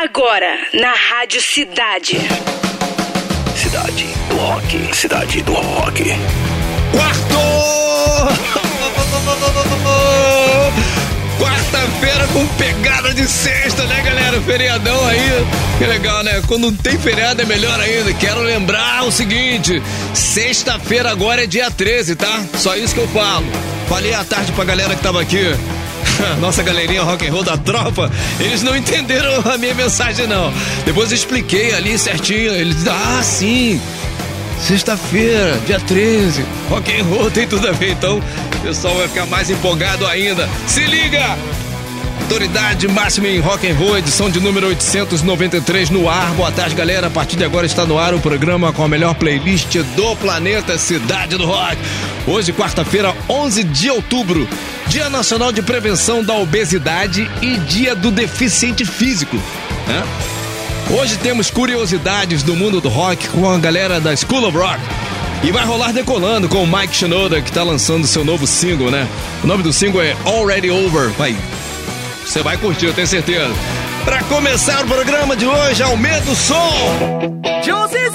Agora, na Rádio Cidade. Cidade do Rock. Cidade do Rock. Quarto! Quarta-feira com pegada de sexta, né, galera? Feriadão aí. Que legal, né? Quando tem feriado é melhor ainda. Quero lembrar o seguinte: sexta-feira agora é dia 13, tá? Só isso que eu falo. Falei à tarde pra galera que tava aqui. Nossa galerinha rock and roll da tropa, eles não entenderam a minha mensagem não. Depois eu expliquei ali certinho. Eles, ah, sim. Sexta-feira, dia 13, rock and roll tem tudo a ver, então o pessoal vai ficar mais empolgado ainda. Se liga! Autoridade máxima em rock and roll, edição de número 893 no ar. Boa tarde, galera. A partir de agora está no ar o programa com a melhor playlist do planeta Cidade do Rock. Hoje, quarta-feira, 11 de outubro, Dia Nacional de Prevenção da Obesidade e Dia do Deficiente Físico. Né? Hoje temos curiosidades do mundo do rock com a galera da School of Rock. E vai rolar decolando com o Mike Shinoda, que está lançando seu novo single, né? O nome do single é Already Over. Vai. Você vai curtir, eu tenho certeza. Para começar o programa de hoje, aumenta o som. Josie's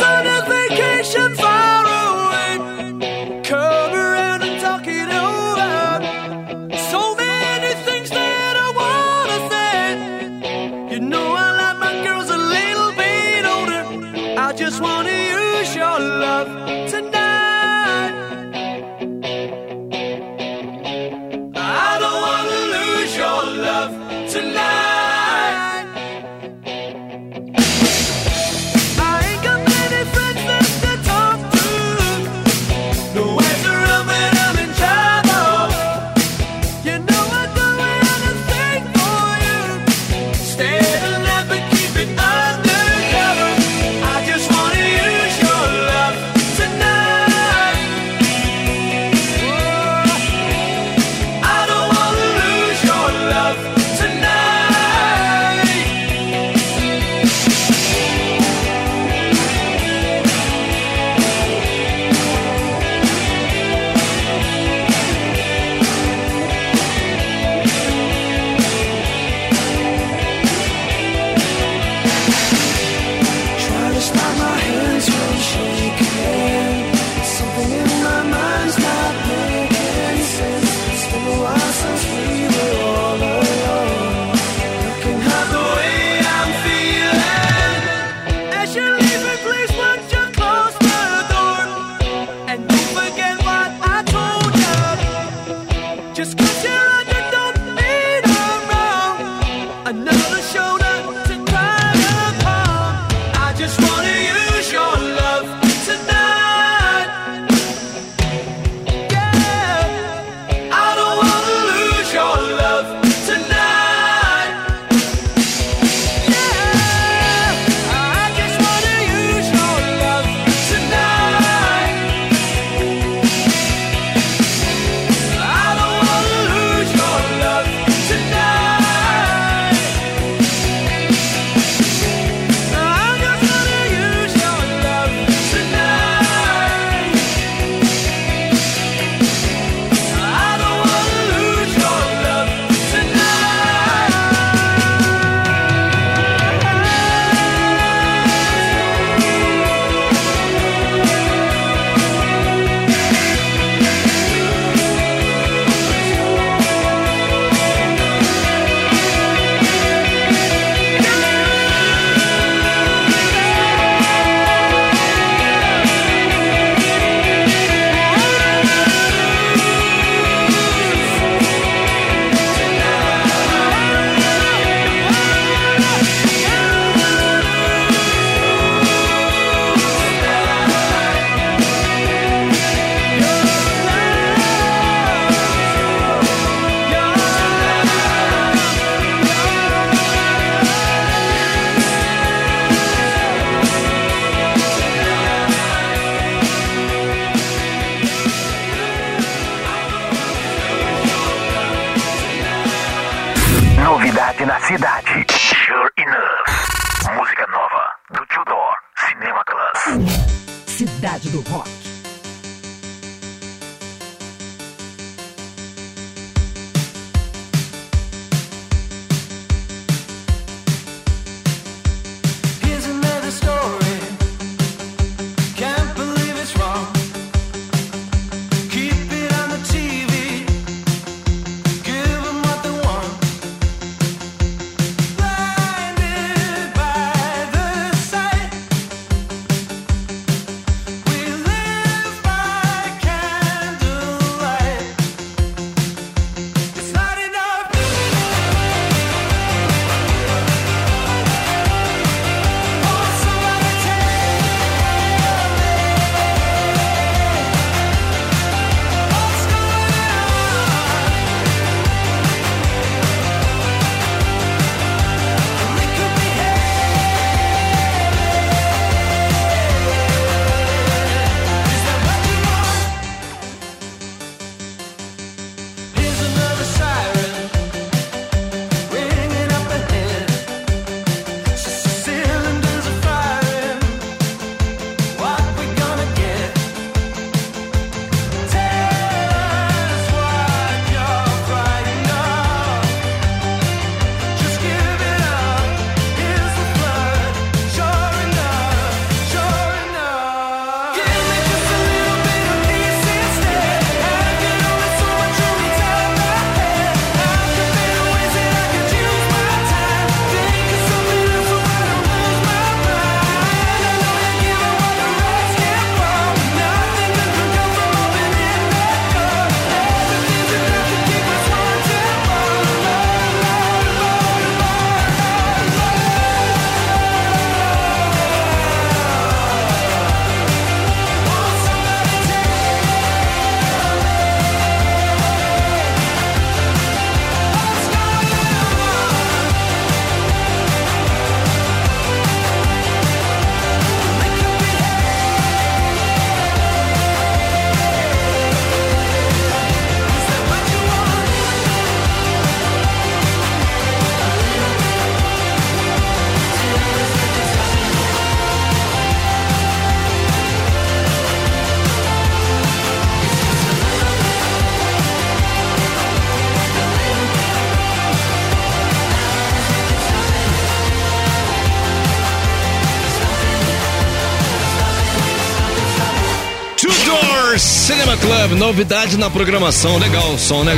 Sure Cinema Club, novidade na programação. Legal o som, né?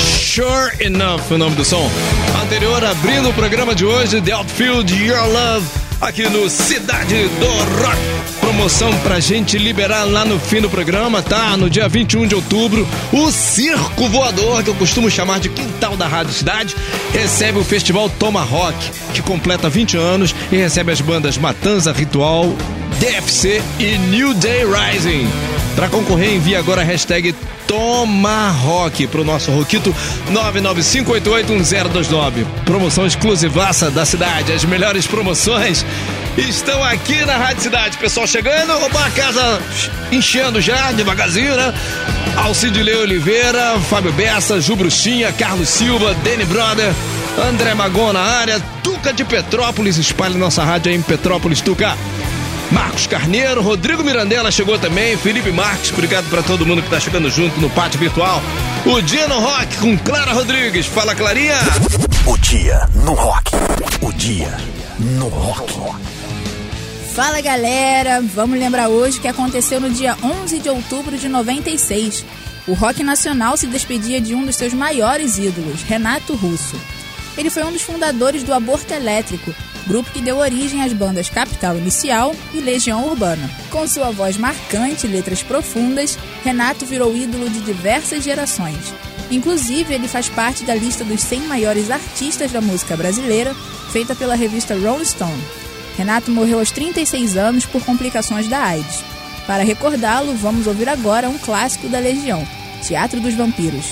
Sure Enough, o nome do som. Anterior, abrindo o programa de hoje, The Outfield Your Love, aqui no Cidade do Rock. Promoção pra gente liberar lá no fim do programa, tá? No dia 21 de outubro, o Circo Voador, que eu costumo chamar de quintal da Rádio Cidade, recebe o Festival Tomahawk, que completa 20 anos e recebe as bandas Matanza Ritual, DFC e New Day Rising. Para concorrer, envie agora a hashtag Tomahawk pro nosso Roquito 995881029. Promoção exclusivaça da cidade. As melhores promoções estão aqui na Rádio Cidade. Pessoal chegando, a casa enchendo já, devagarzinho, né? Alcidilei Oliveira, Fábio Bessa, Ju Bruxinha, Carlos Silva, Danny Brother, André Magon na área, Tuca de Petrópolis, espalhe nossa rádio aí em Petrópolis, Tuca. Marcos Carneiro, Rodrigo Mirandela chegou também, Felipe Marques, obrigado para todo mundo que tá chegando junto no pátio virtual. O Dia no Rock com Clara Rodrigues. Fala, Clarinha! O dia no rock. O dia no rock. Fala galera, vamos lembrar hoje que aconteceu no dia 11 de outubro de 96. O rock nacional se despedia de um dos seus maiores ídolos, Renato Russo. Ele foi um dos fundadores do Aborto Elétrico, grupo que deu origem às bandas Capital Inicial e Legião Urbana. Com sua voz marcante e letras profundas, Renato virou ídolo de diversas gerações. Inclusive, ele faz parte da lista dos 100 maiores artistas da música brasileira, feita pela revista Rolling Stone. Renato morreu aos 36 anos por complicações da AIDS. Para recordá-lo, vamos ouvir agora um clássico da Legião, Teatro dos Vampiros.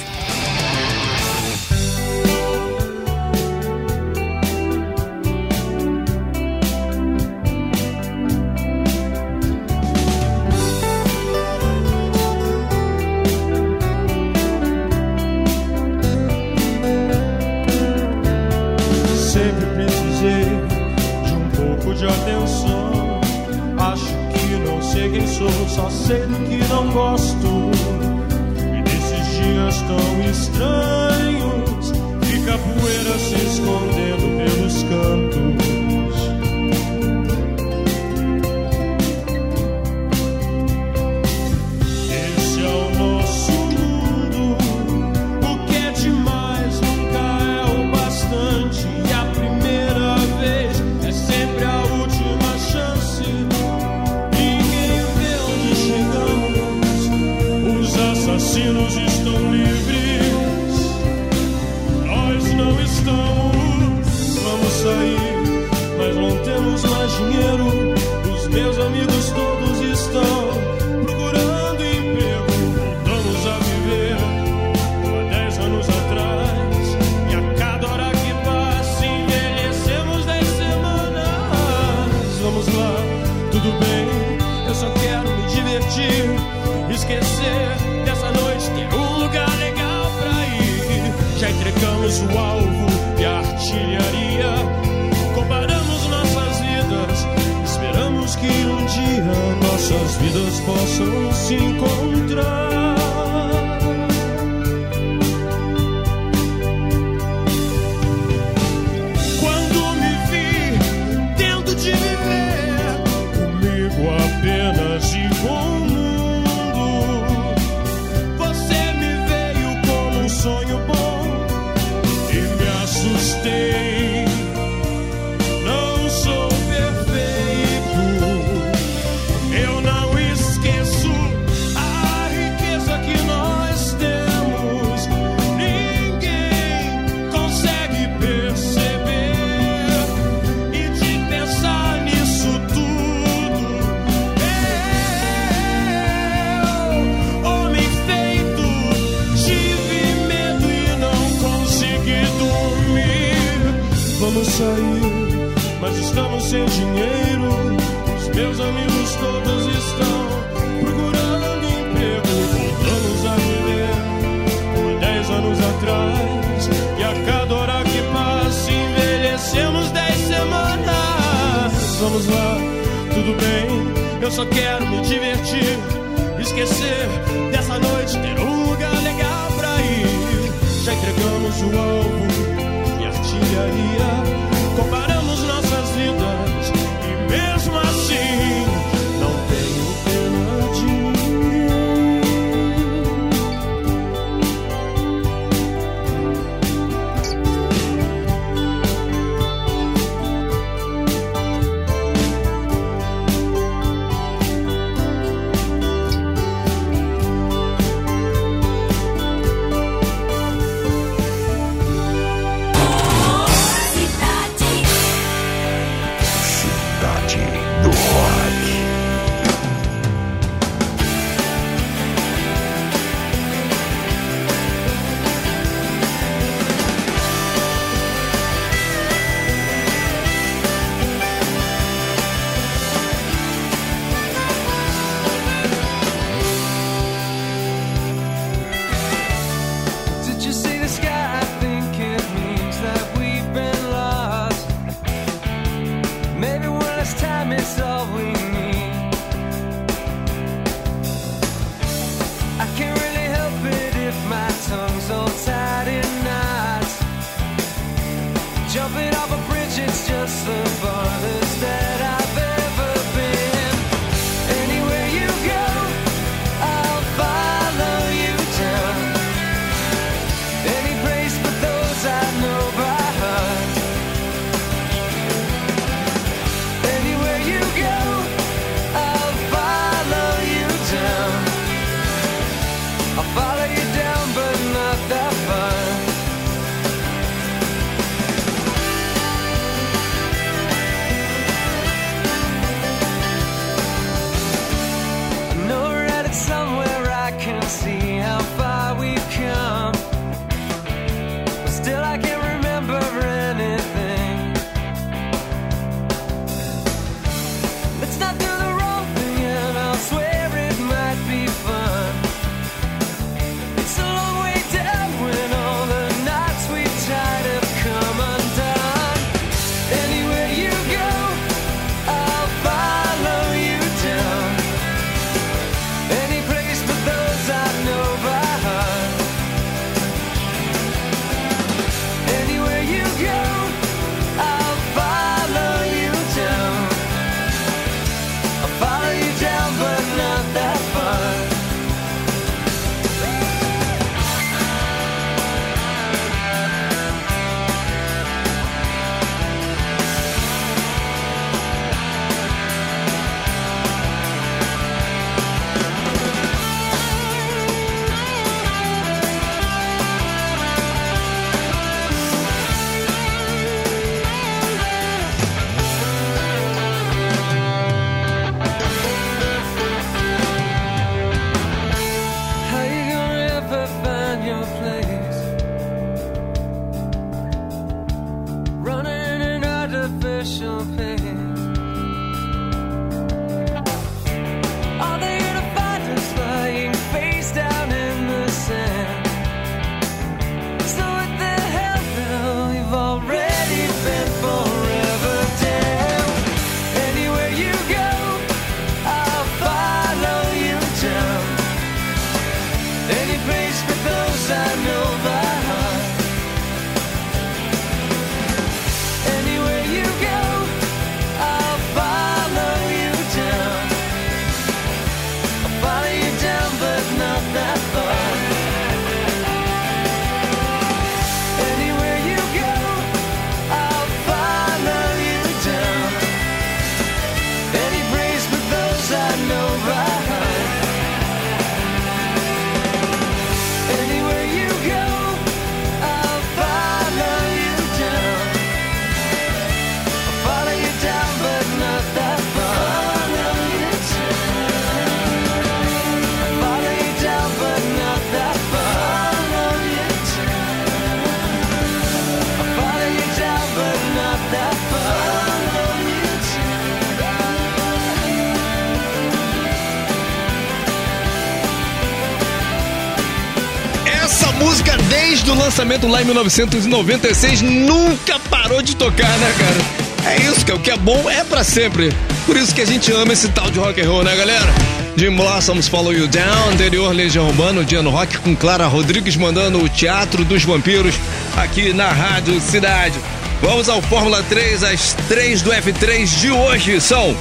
Música, desde o lançamento lá em 1996, nunca parou de tocar, né, cara? É isso, que o que é bom é pra sempre. Por isso que a gente ama esse tal de rock and roll, né, galera? Jim Blossoms Follow You Down, anterior Legião Urbana, o dia no rock com Clara Rodrigues mandando o Teatro dos Vampiros aqui na Rádio Cidade. Vamos ao Fórmula 3, as três do F3 de hoje são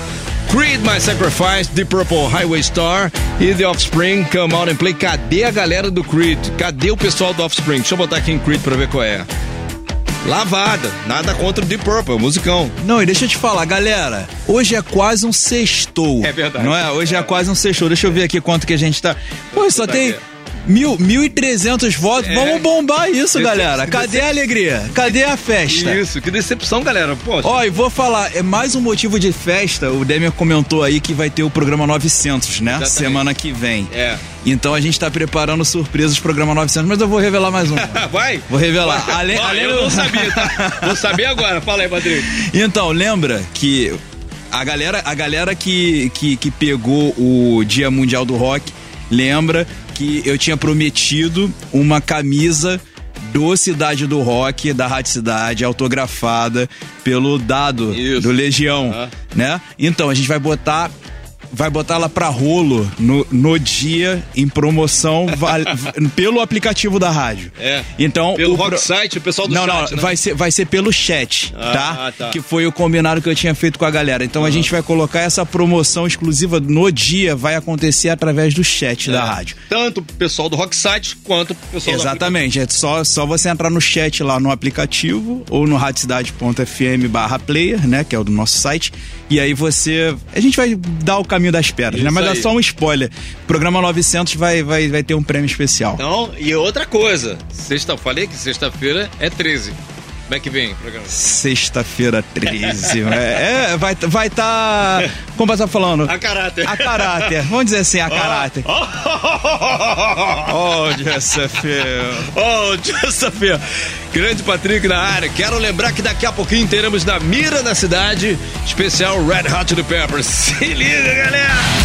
Creed My Sacrifice, The Purple Highway Star e The Offspring Come Out and Play. Cadê a galera do Creed? Cadê o pessoal do Offspring? Deixa eu botar aqui em Creed pra ver qual é. Lavada, nada contra o Deep Purple, musicão. Não, e deixa eu te falar, galera, hoje é quase um sextou. É verdade. Não é? Hoje é, quase um sextou. Deixa eu ver aqui quanto que a gente tá. Pô, só Tá tem. Mil, mil e trezentos votos. É. Vamos bombar isso, Decep- galera. Cadê decep- a alegria? Cadê a festa? Isso, que decepção, galera. Pô, Ó, e vou falar, é mais um motivo de festa. O Demian comentou aí que vai ter o programa 900, né? Exatamente. Semana que vem. É. Então a gente tá preparando surpresas pro programa 900, mas eu vou revelar mais um. Vai? Vou revelar. Vai. Além- Ó, além eu não sabia, tá? Vou saber agora. Fala aí, Rodrigo. Então, lembra que a galera, a galera que, que, que pegou o Dia Mundial do Rock, lembra que eu tinha prometido uma camisa do Cidade do Rock, da Rádio Cidade, autografada pelo Dado Isso. do Legião, né? Então, a gente vai botar vai botar ela pra rolo no, no dia, em promoção, val- pelo aplicativo da rádio. É. Então, Pelo o Rock Site, o pessoal do não, chat, não, né? vai ser, vai ser pelo chat, Ah, tá? tá. Que foi o combinado que eu tinha feito com a galera. Então a gente vai colocar essa promoção exclusiva no dia, vai acontecer através do chat da É. rádio. Tanto o pessoal do Rock Site quanto o pessoal do Exatamente, é só, só você entrar no chat lá no aplicativo ou no radiocidade.fm barra player, né, que é o do nosso site, e aí você, a gente vai dar o caminho das pedras, né, Isso mas aí. é só um spoiler, programa 900 vai, vai, vai ter um prêmio especial. Então, e outra coisa, sexta, falei que sexta-feira é 13. Como é que vem o programa? Sexta-feira 13, é, é, vai estar, vai tá, como você tá falando? A caráter. A caráter, vamos dizer assim, a caráter. Oh, Oh, Jessafia. oh, Jessafia. Grande Patrick na área. Quero lembrar que daqui a pouquinho teremos na Mira da Cidade, especial Red Hot Chili Peppers. Se liga, galera!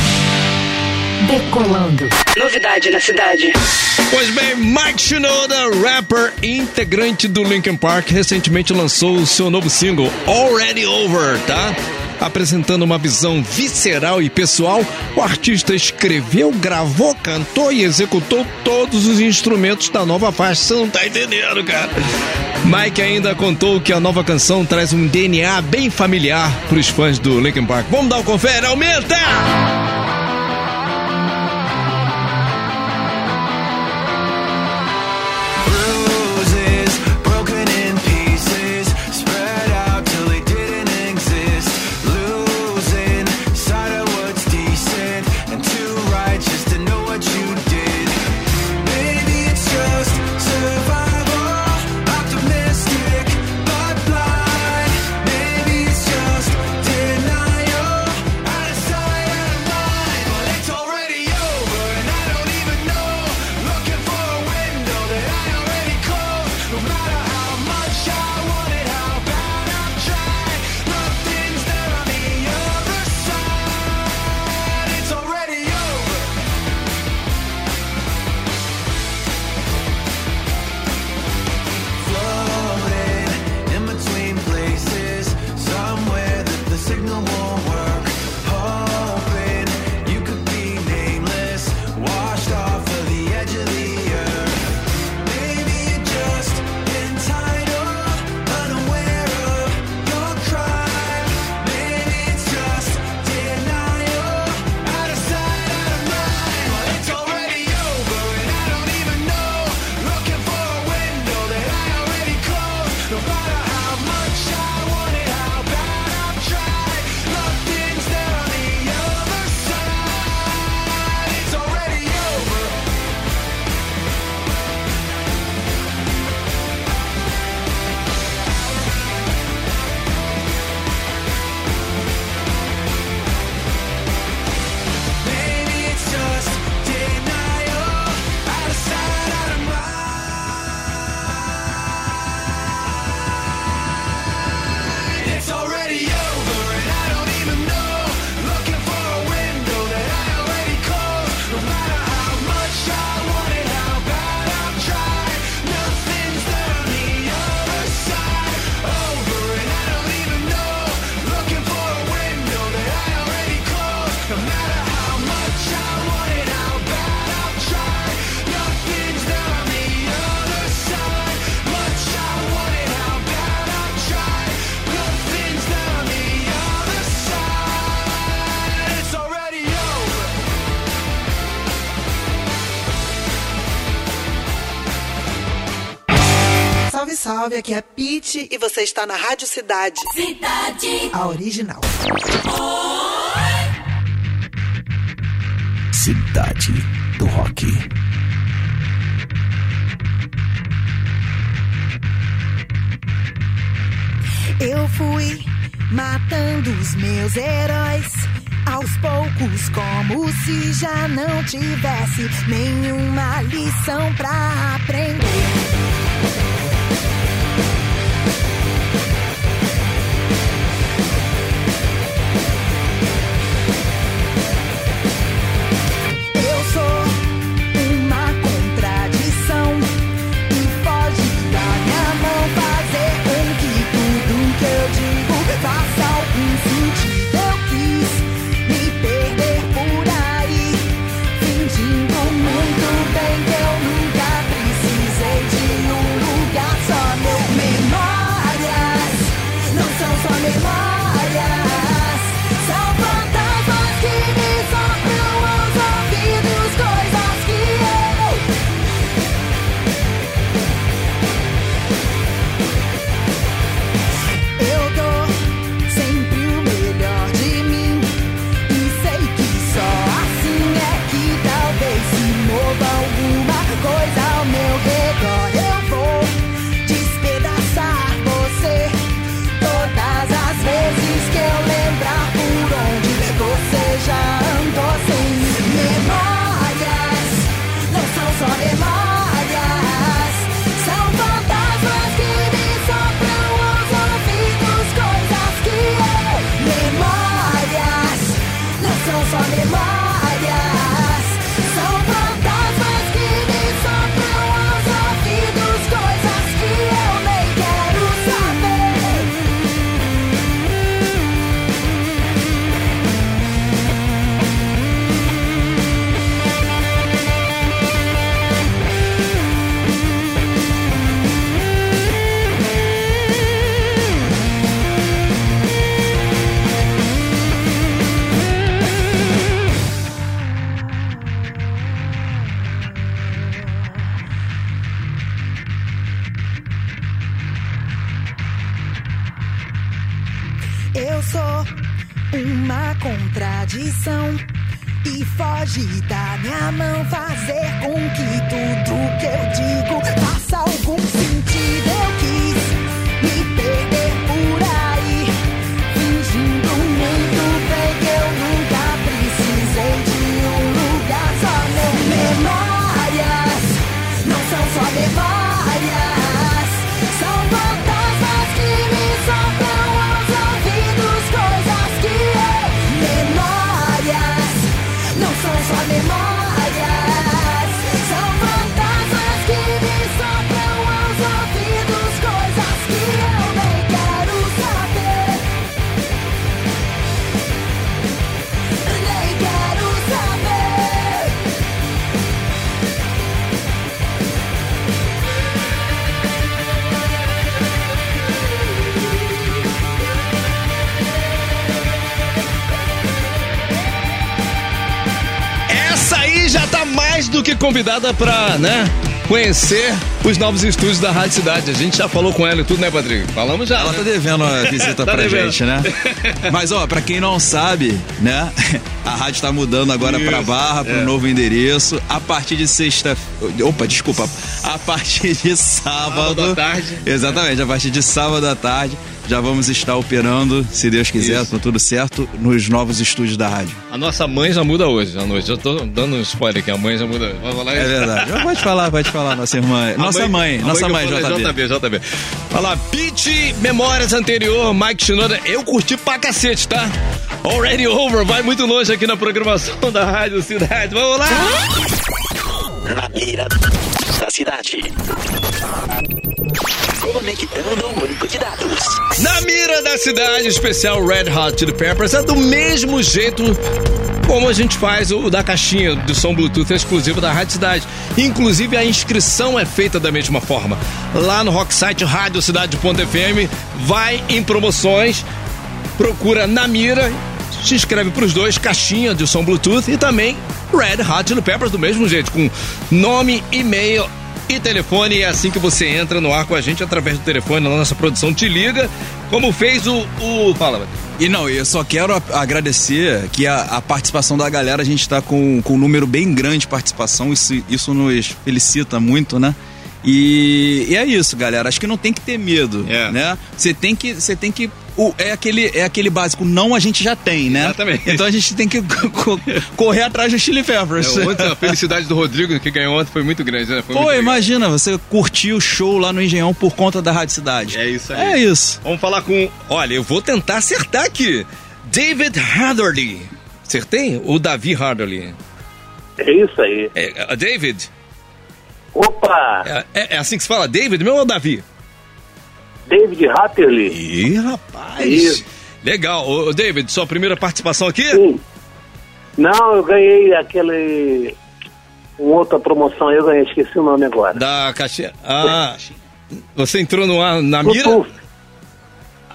Decolando. Novidade na cidade. Pois bem, Mike Shinoda, rapper integrante do Linkin Park, recentemente lançou o seu novo single, Already Over, tá? Apresentando uma visão visceral e pessoal, o artista escreveu, gravou, cantou e executou todos os instrumentos da nova faixa. Você não tá entendendo, cara. Mike ainda contou que a nova canção traz um DNA bem familiar pros fãs do Linkin Park. Vamos dar um confere, aumenta! 9, aqui é Pete e você está na Rádio Cidade. Cidade. A original. Oi. Cidade do Rock. Eu fui matando os meus heróis aos poucos, como se já não tivesse nenhuma lição pra aprender. Convidada pra, né, conhecer os novos estúdios da Rádio Cidade. A gente já falou com ela e tudo, né, Patrick? Falamos já. Ela né? tá devendo a visita Tá pra devendo. gente, né? Mas, ó, pra quem não sabe, né? A rádio tá mudando agora pra Isso, Barra, pro é. novo endereço. A partir de sexta... Opa, desculpa. A partir de sábado... Sábado à tarde. Exatamente, a partir de sábado à tarde já vamos estar operando, se Deus quiser, Isso. com tudo certo, nos novos estúdios da rádio. A nossa mãe já muda hoje à noite. Eu tô dando um spoiler aqui, a mãe já muda. Vai falar É verdade. Pode falar, pode falar, nossa irmã. A Nossa mãe, a nossa mãe, eu falei, JB. JB, JB. Fala, Pete, memórias anterior, Mike Shinoda. Eu curti pra cacete, tá? Already over, vai muito longe aqui na programação da Rádio Cidade. Vamos lá! Na mira da cidade. Conectando banco de dados. Na mira da cidade, especial Red Hot Chili Peppers é do mesmo jeito como a gente faz o da caixinha do som Bluetooth exclusivo da Rádio Cidade. Inclusive a inscrição é feita da mesma forma. Lá no rock site radiocidade.fm, vai em promoções, procura na mira, se inscreve pros dois, caixinha de som Bluetooth e também Red Hot Chili Peppers do mesmo jeito, com nome, e-mail e telefone. É assim que você entra no ar com a gente através do telefone. A nossa produção te liga, como fez o. o... Fala. E não, eu só quero agradecer que a, a participação da galera, a gente tá com, com um número bem grande de participação, isso, isso nos felicita muito, né? E, e é isso, galera. Acho que não tem que ter medo, É. né? Você tem que, você tem que o- é aquele é aquele básico, não a gente já tem, né? Exatamente. Então a gente tem que co- co- correr atrás do Chili Peppers. É, ontem a felicidade do Rodrigo, que ganhou ontem, foi muito grande, né? Foi Pô, imagina, você curtir o show lá no Engenhão por conta da Rádio Cidade. É isso aí. É isso. Vamos falar com. Olha, eu vou tentar acertar aqui. David Harderly. Acertei? O Davi Harderly. É isso aí. É, é, David? Opa! É, é- é assim que se fala? David meu ou Davi? David Hatterley. Ih, rapaz. Isso. Legal. Ô, David, sua primeira participação aqui? Sim. Não, eu ganhei aquele. Uma outra promoção eu ganhei, esqueci o nome agora. Da caixinha. Ah, você entrou no ar na mira? Bluetooth.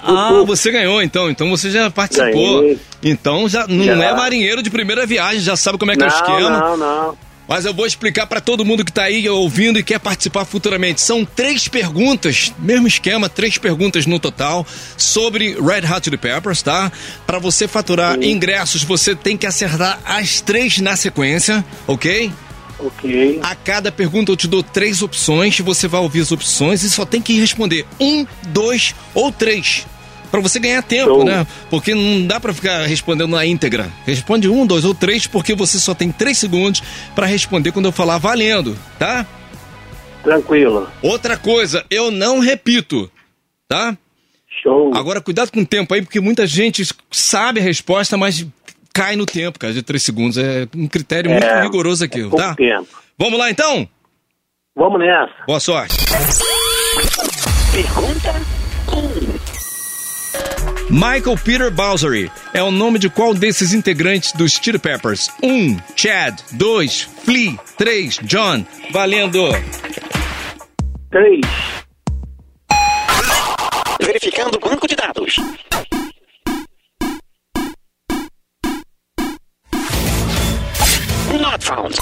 Ah, você ganhou então. Então você já participou. Ganhei. Então já não Já. é marinheiro de primeira viagem, já sabe como é que é o Não, esquema. não, não. Mas eu vou explicar pra todo mundo que tá aí ouvindo e quer participar futuramente. São três perguntas, mesmo esquema, três perguntas no total sobre Red Hot Chili Peppers, tá? Pra você faturar ingressos, você tem que acertar as três na sequência, ok? Ok. A cada pergunta eu te dou três opções, você vai ouvir as opções e só tem que responder um, dois ou três. Pra você ganhar tempo, Show. né? Porque não dá pra ficar respondendo na íntegra. Responde um, dois ou três, porque você só tem três segundos pra responder quando eu falar valendo, tá? Tranquilo. Outra coisa, eu não repito, tá? Show. Agora, cuidado com o tempo aí, porque muita gente sabe a resposta, mas cai no tempo, cara, de três segundos. É um critério muito É, rigoroso aqui, é tá? tempo. Vamos lá então? Vamos nessa. Boa sorte. Pergunta 1. Michael Peter Bowsery é o nome de qual desses integrantes dos Chili Peppers? 1. Um, Chad. 2. Flea. 3. John. Valendo. Três. Verificando o banco de dados. Not found.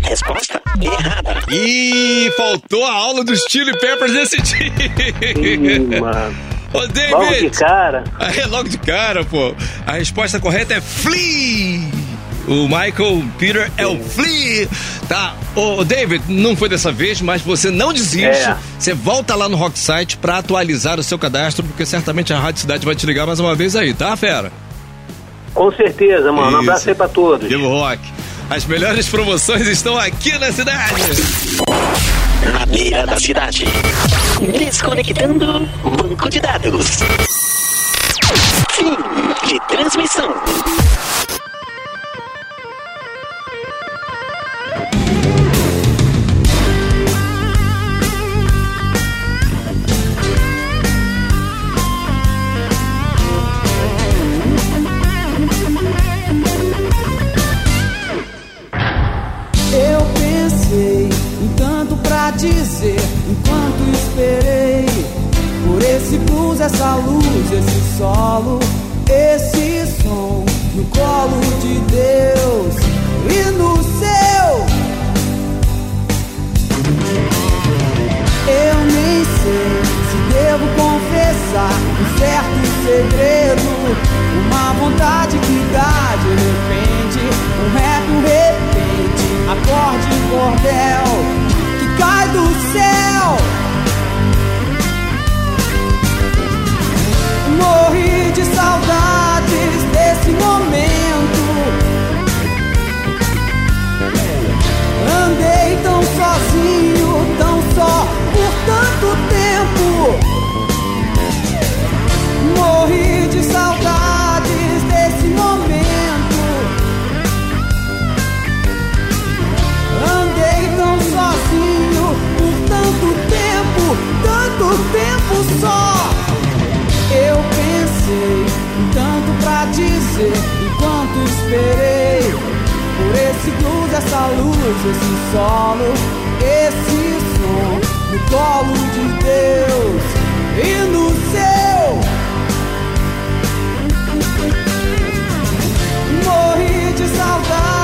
Resposta errada. Ih, faltou a aula dos Chili Peppers nesse Ih, dia. mano. Ô, Logo de David. cara. É logo de cara, pô. A resposta correta é Flea. O Michael Peter é o Flea. Tá. Ô, David, não foi dessa vez, mas você não desiste. É. Você volta lá no Rock Site pra atualizar o seu cadastro, porque certamente a Rádio Cidade vai te ligar mais uma vez aí, tá, fera? Com certeza, mano. Um Isso. abraço aí pra todos. Vivo Rock. As melhores promoções estão aqui na cidade. Na beira da cidade. Desconectando banco de dados. Fim de transmissão. Dizer enquanto esperei por esse blues, essa luz, esse solo, esse som no colo de Deus e no seu. Eu nem sei se devo confessar um certo segredo, uma vontade que dá de repente, um um repente, acorde cordel cai do céu. Morri de saudades desse momento. Andei tanto tempo só. Eu pensei tanto pra dizer enquanto esperei por esse blues, essa luz, esse solo, esse som no colo de Deus e no seu. Morri de saudades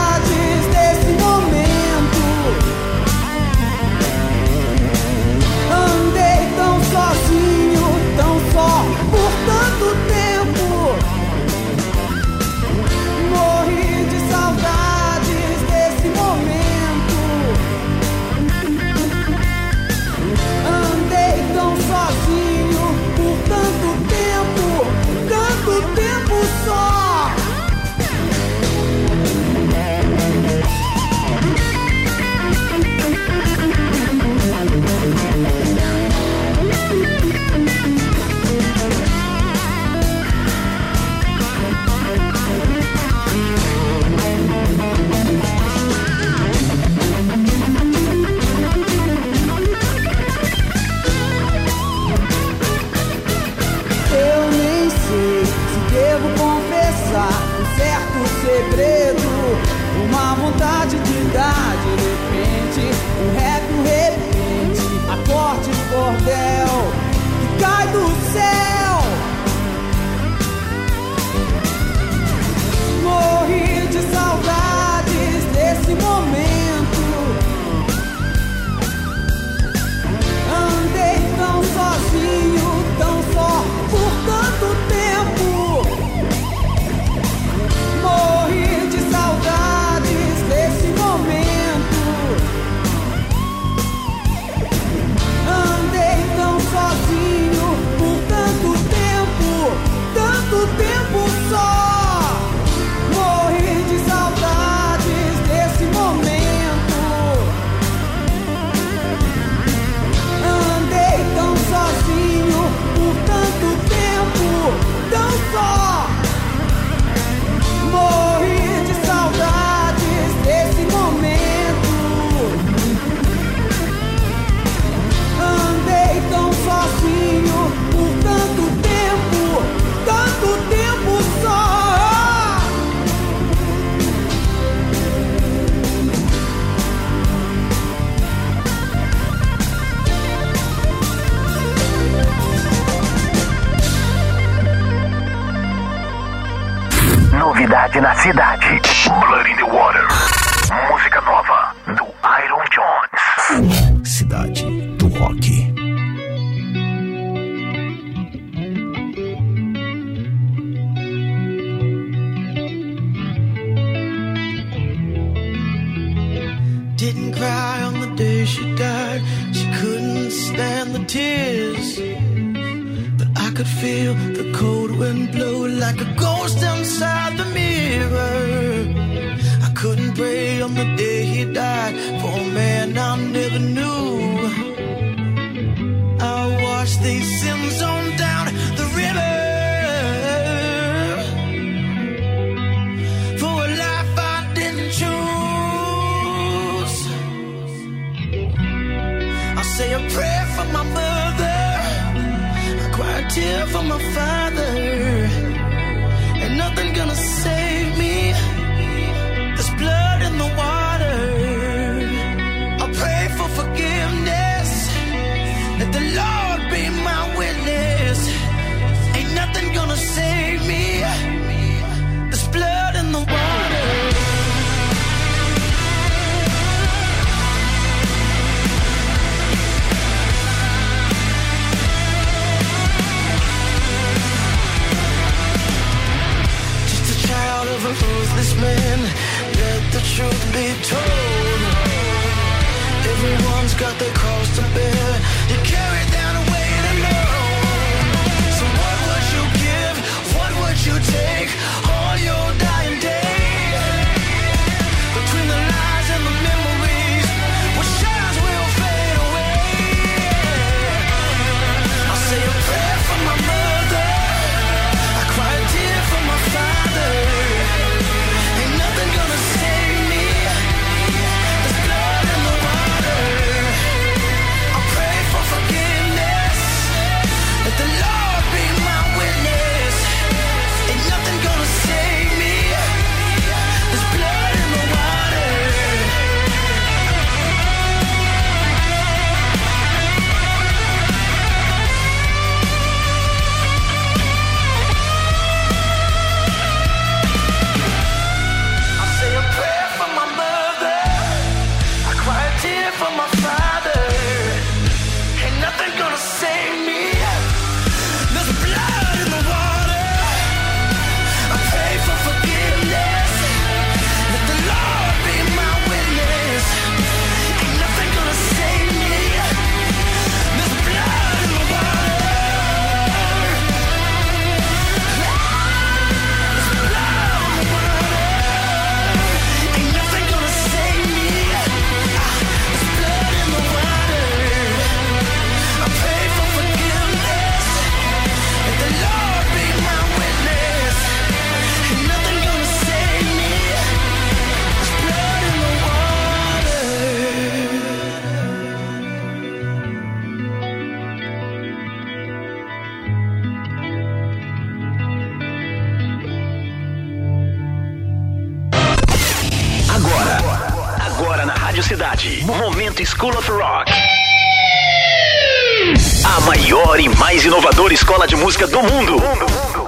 música do mundo.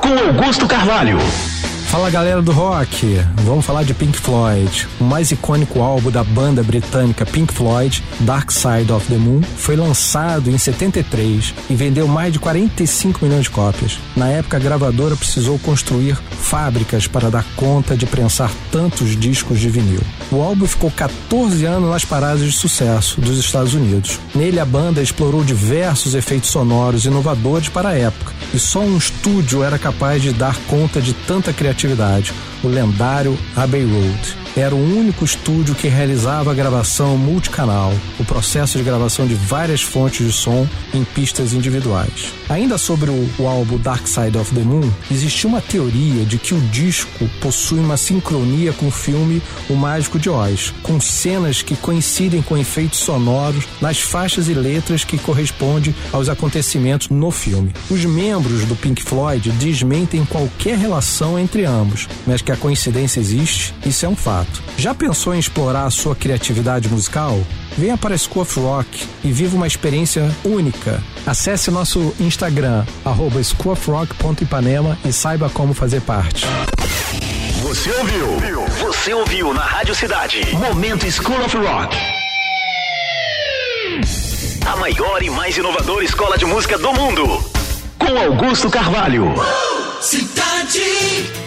Com Augusto Carvalho. Fala galera do rock, vamos falar de Pink Floyd. O mais icônico álbum da banda britânica Pink Floyd, Dark Side of the Moon, foi lançado em 73 e vendeu mais de 45 milhões de cópias. Na época, a gravadora precisou construir fábricas para dar conta de prensar tantos discos de vinil. O álbum ficou 14 anos nas paradas de sucesso dos Estados Unidos. Nele, a banda explorou diversos efeitos sonoros inovadores para a época, e só um estúdio era capaz de dar conta de tanta criatividade, o lendário Abbey Road. Era o único estúdio que realizava a gravação multicanal, o processo de gravação de várias fontes de som em pistas individuais. Ainda sobre o, o álbum Dark Side of the Moon, existia uma teoria de que o disco possui uma sincronia com o filme O Mágico de Oz, com cenas que coincidem com efeitos sonoros nas faixas e letras que correspondem aos acontecimentos no filme. Os membros do Pink Floyd desmentem qualquer relação entre ambos, mas que a coincidência existe, isso é um fato. Já pensou em explorar a sua criatividade musical? Venha para School of Rock e viva uma experiência única. Acesse nosso Instagram, arroba schoolofrock.ipanema e saiba como fazer parte. Você ouviu? Você ouviu na Rádio Cidade. Momento School of Rock. A maior e mais inovadora escola de música do mundo. Com Augusto Carvalho. Cidade.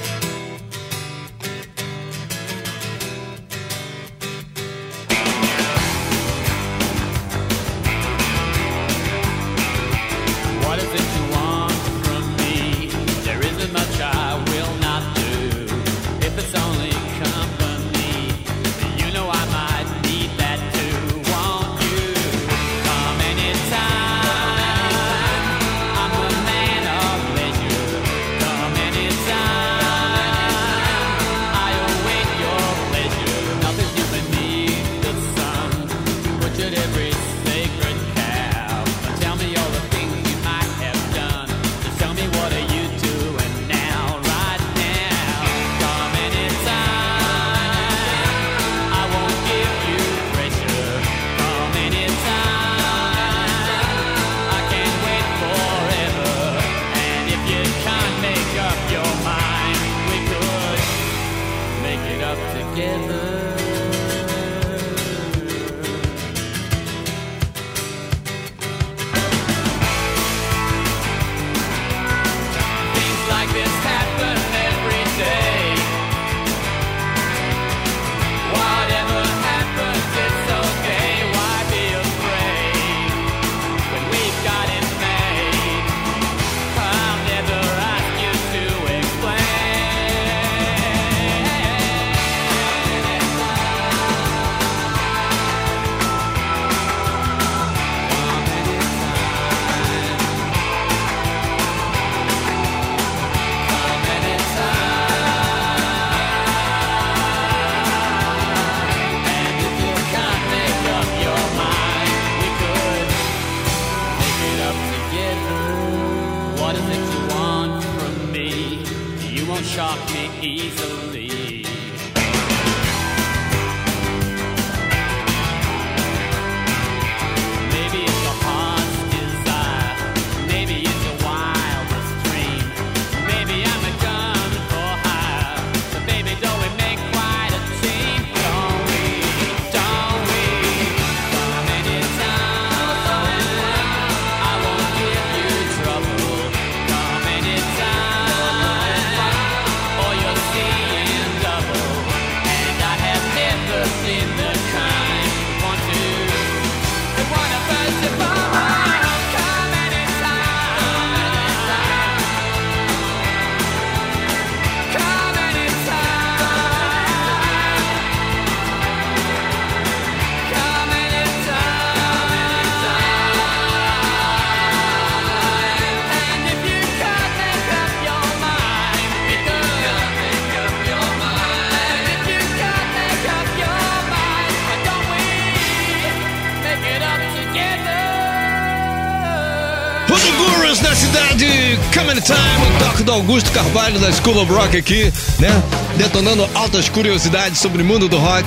Do Augusto Carvalho da School of Rock aqui, né? Detonando altas curiosidades sobre o mundo do rock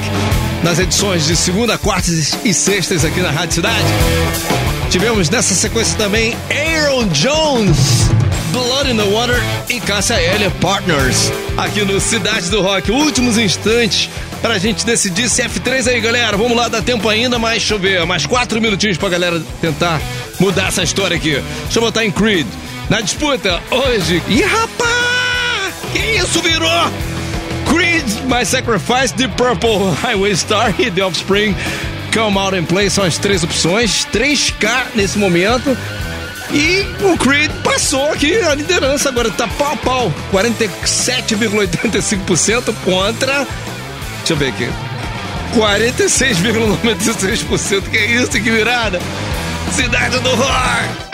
nas edições de segunda, quartas e sextas aqui na Rádio Cidade. Tivemos nessa sequência também Aaron Jones, Blood in the Water e Cássia Eller Partners, aqui no Cidade do Rock. Últimos instantes pra gente decidir se F3 aí, galera. Vamos lá, dá tempo ainda, mas deixa eu ver, mais quatro minutinhos pra galera tentar mudar essa história aqui. Deixa eu botar em Creed. Na disputa, hoje. Ih, rapaz! Que isso virou? Creed, My Sacrifice, The Purple Highway Star e The Offspring Come Out and Play são as três opções. 3K nesse momento. E o Creed passou aqui a liderança, agora tá pau a pau. 47,85% contra. Deixa eu ver aqui. 46,96%. Que isso, que virada! Cidade do Rock!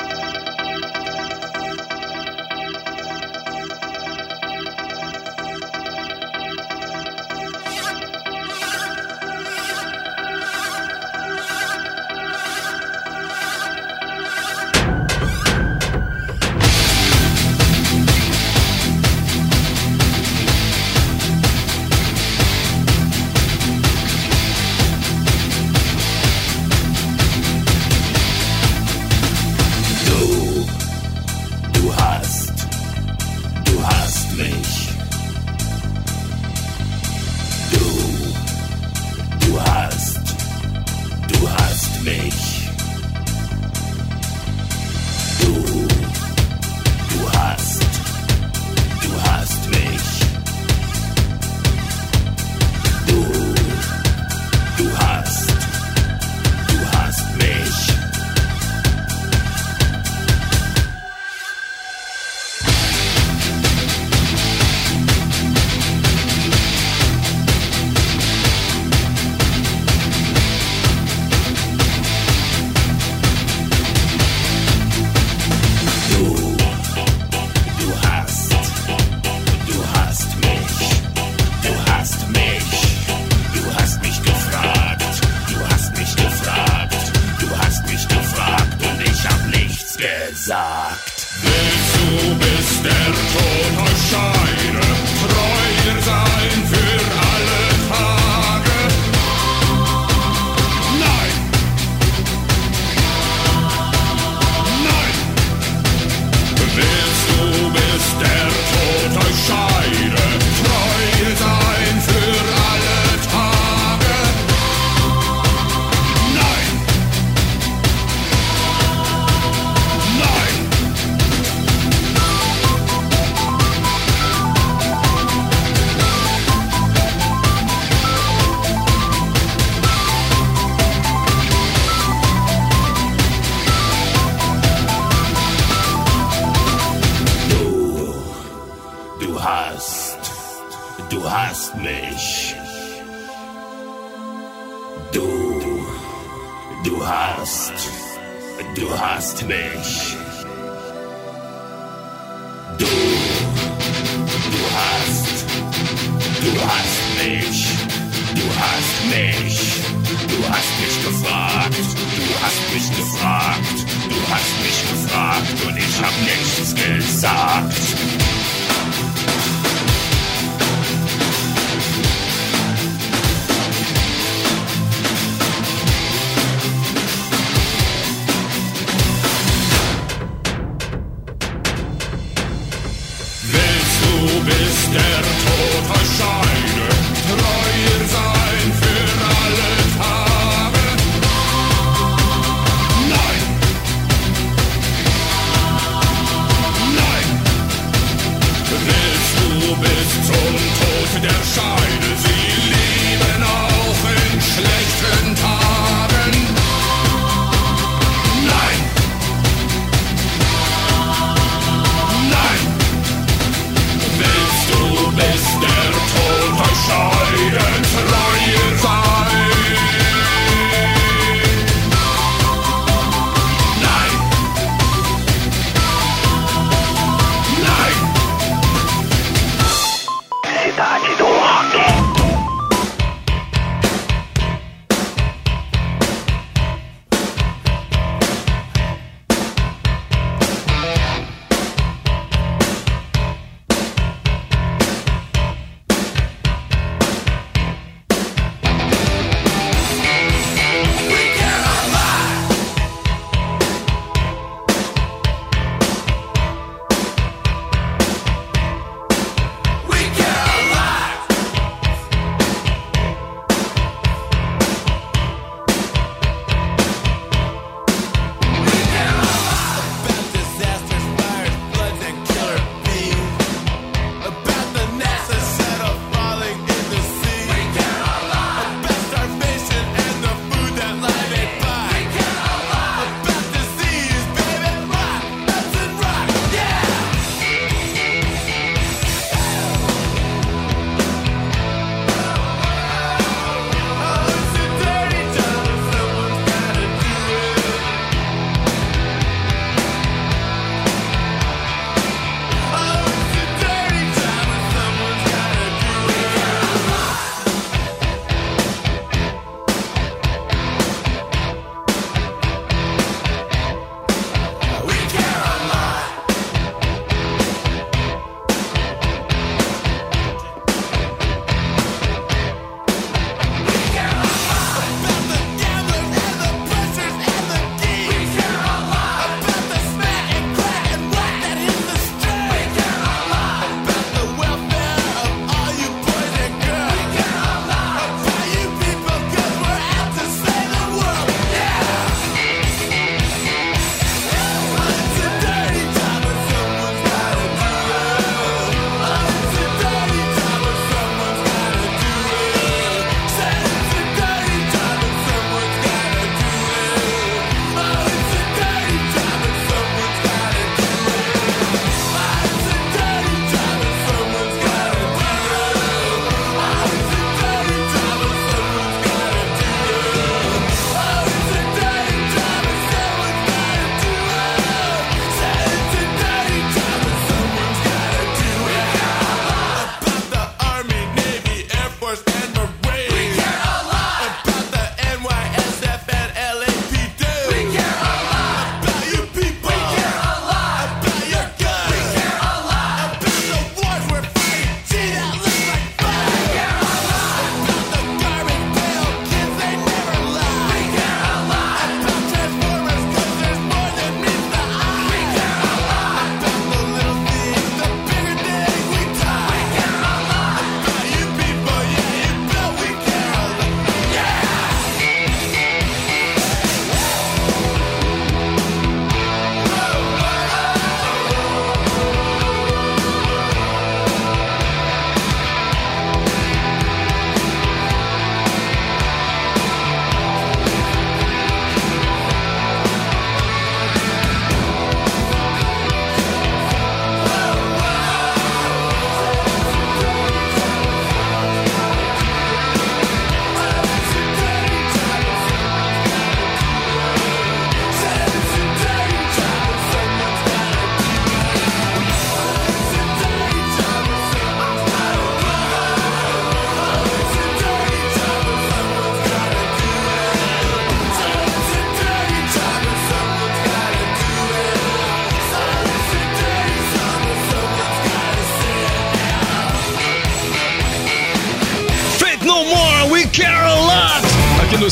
Der Tod erscheine,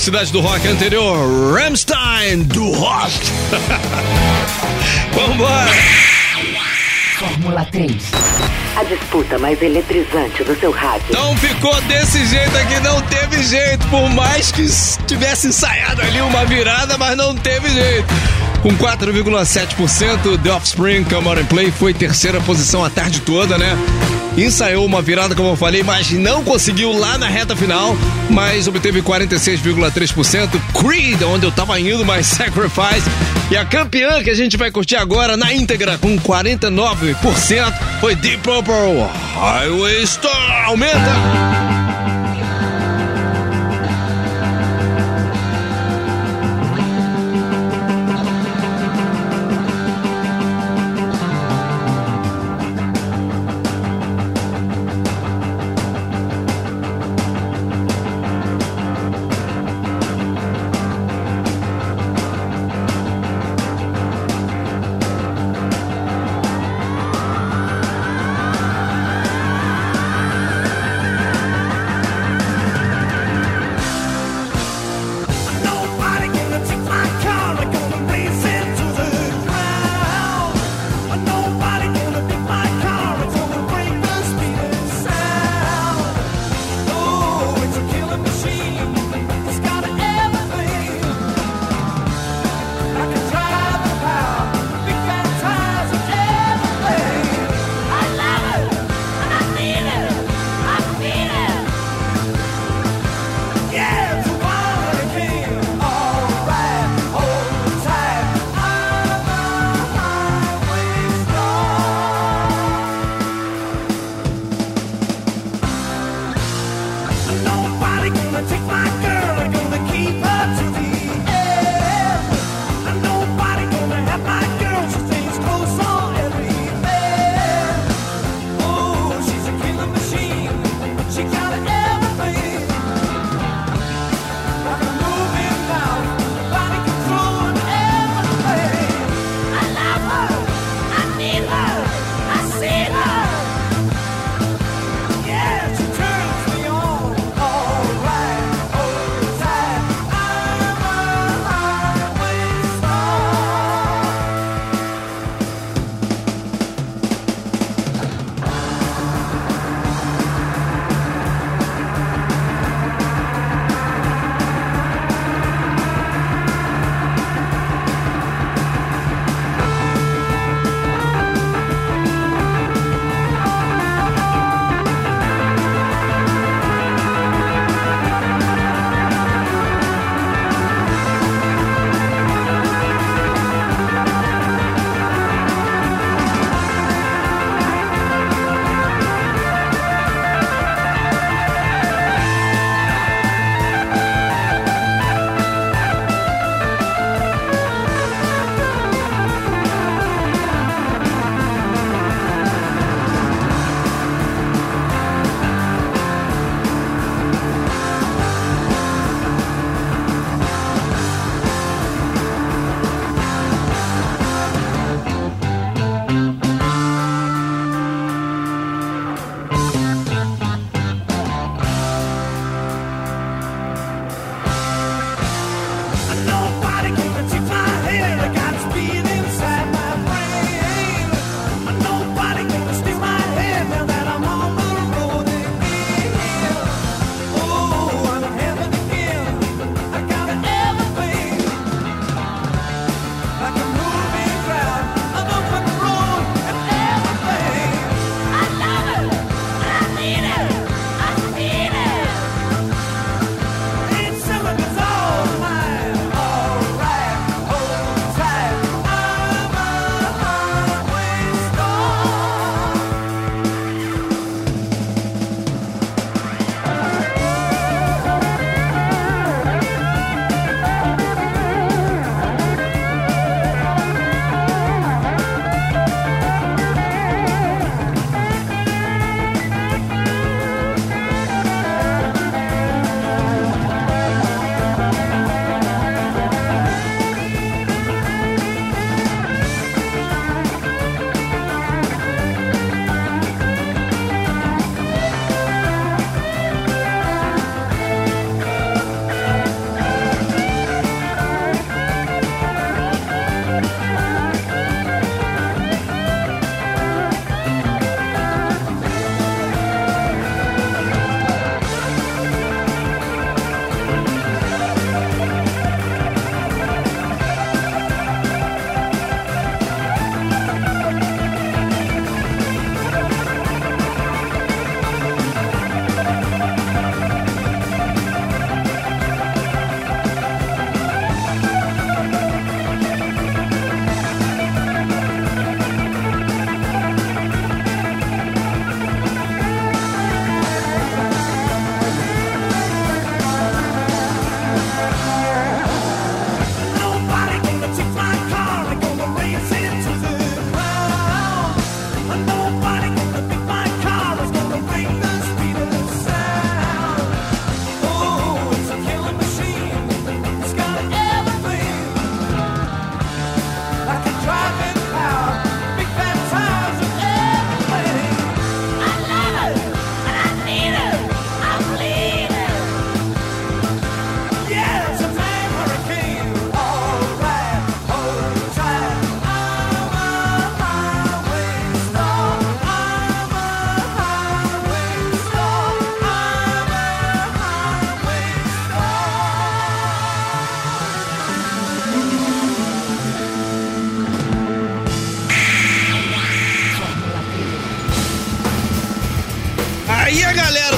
Cidade do Rock anterior, Ramstein do Rock. Vambora. Fórmula 3. A disputa mais eletrizante do seu rádio. Não ficou desse jeito aqui, não teve jeito. Por mais que tivesse ensaiado ali uma virada, mas não teve jeito. Com 4,7%, The Offspring Come On and Play foi terceira posição a tarde toda, né? Ensaiou uma virada, como eu falei, mas não conseguiu lá na reta final, mas obteve 46,3%. Creed, onde eu tava indo, mas Sacrifice. E a campeã que a gente vai curtir agora na íntegra, com 49%, foi Deep Purple Highway Star. Aumenta!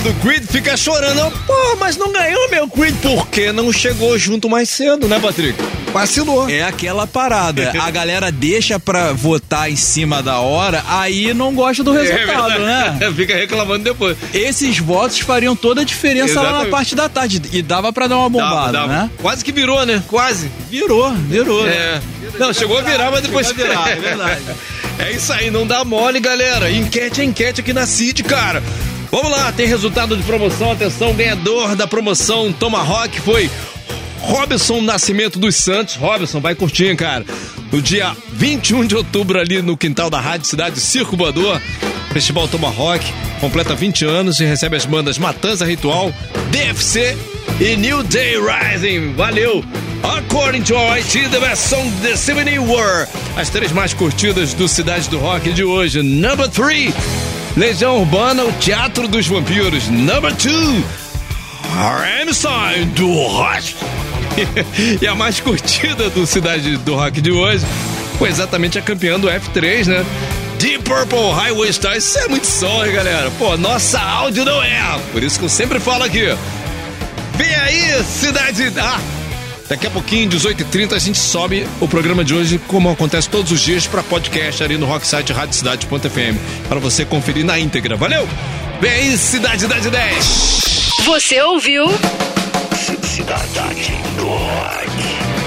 Do Creed fica chorando. Pô, mas não ganhou meu Creed. Por que não chegou junto mais cedo, né, Patrick? Vacilou. É aquela parada. A galera deixa pra votar em cima da hora, aí não gosta do resultado, É né? Fica reclamando depois. Esses votos fariam toda a diferença lá na Exatamente. parte da tarde. E dava pra dar uma bombada, Dava, dava. né? Quase que virou, né? Quase. Virou, virou. É. Não, chegou a virar, mas depois. Chegou virar, é verdade. É isso aí, não dá mole, galera. Enquete é enquete aqui na CID, cara. Vamos lá, tem resultado de promoção. Atenção, ganhador da promoção Tomahawk foi Robson Nascimento dos Santos. Robson, vai curtir, cara. No dia 21 de outubro, ali no quintal da Rádio Cidade Circo Voador, Festival Tomahawk completa 20 anos e recebe as bandas Matanza Ritual, DFC e New Day Rising. Valeu! According to IT, the best song this evening were as três mais curtidas do Cidade do Rock de hoje. Number 3, Legião Urbana, o Teatro dos Vampiros. Number 2, Rammstein do Rock. e a mais curtida do Cidade do Rock de hoje foi exatamente a campeã do F3, né? Deep Purple Highway Star. Isso é muito som, hein, galera? Pô, nossa áudio não é. Por isso que eu sempre falo aqui. Vem aí, Cidade... Ah, daqui a pouquinho, 18h30, a gente sobe o programa de hoje, como acontece todos os dias, para podcast ali no Rocksite Radiocidade.fm, para você conferir na íntegra. Valeu? Vem aí, Cidade da 10. Você ouviu? Cidade do Rock.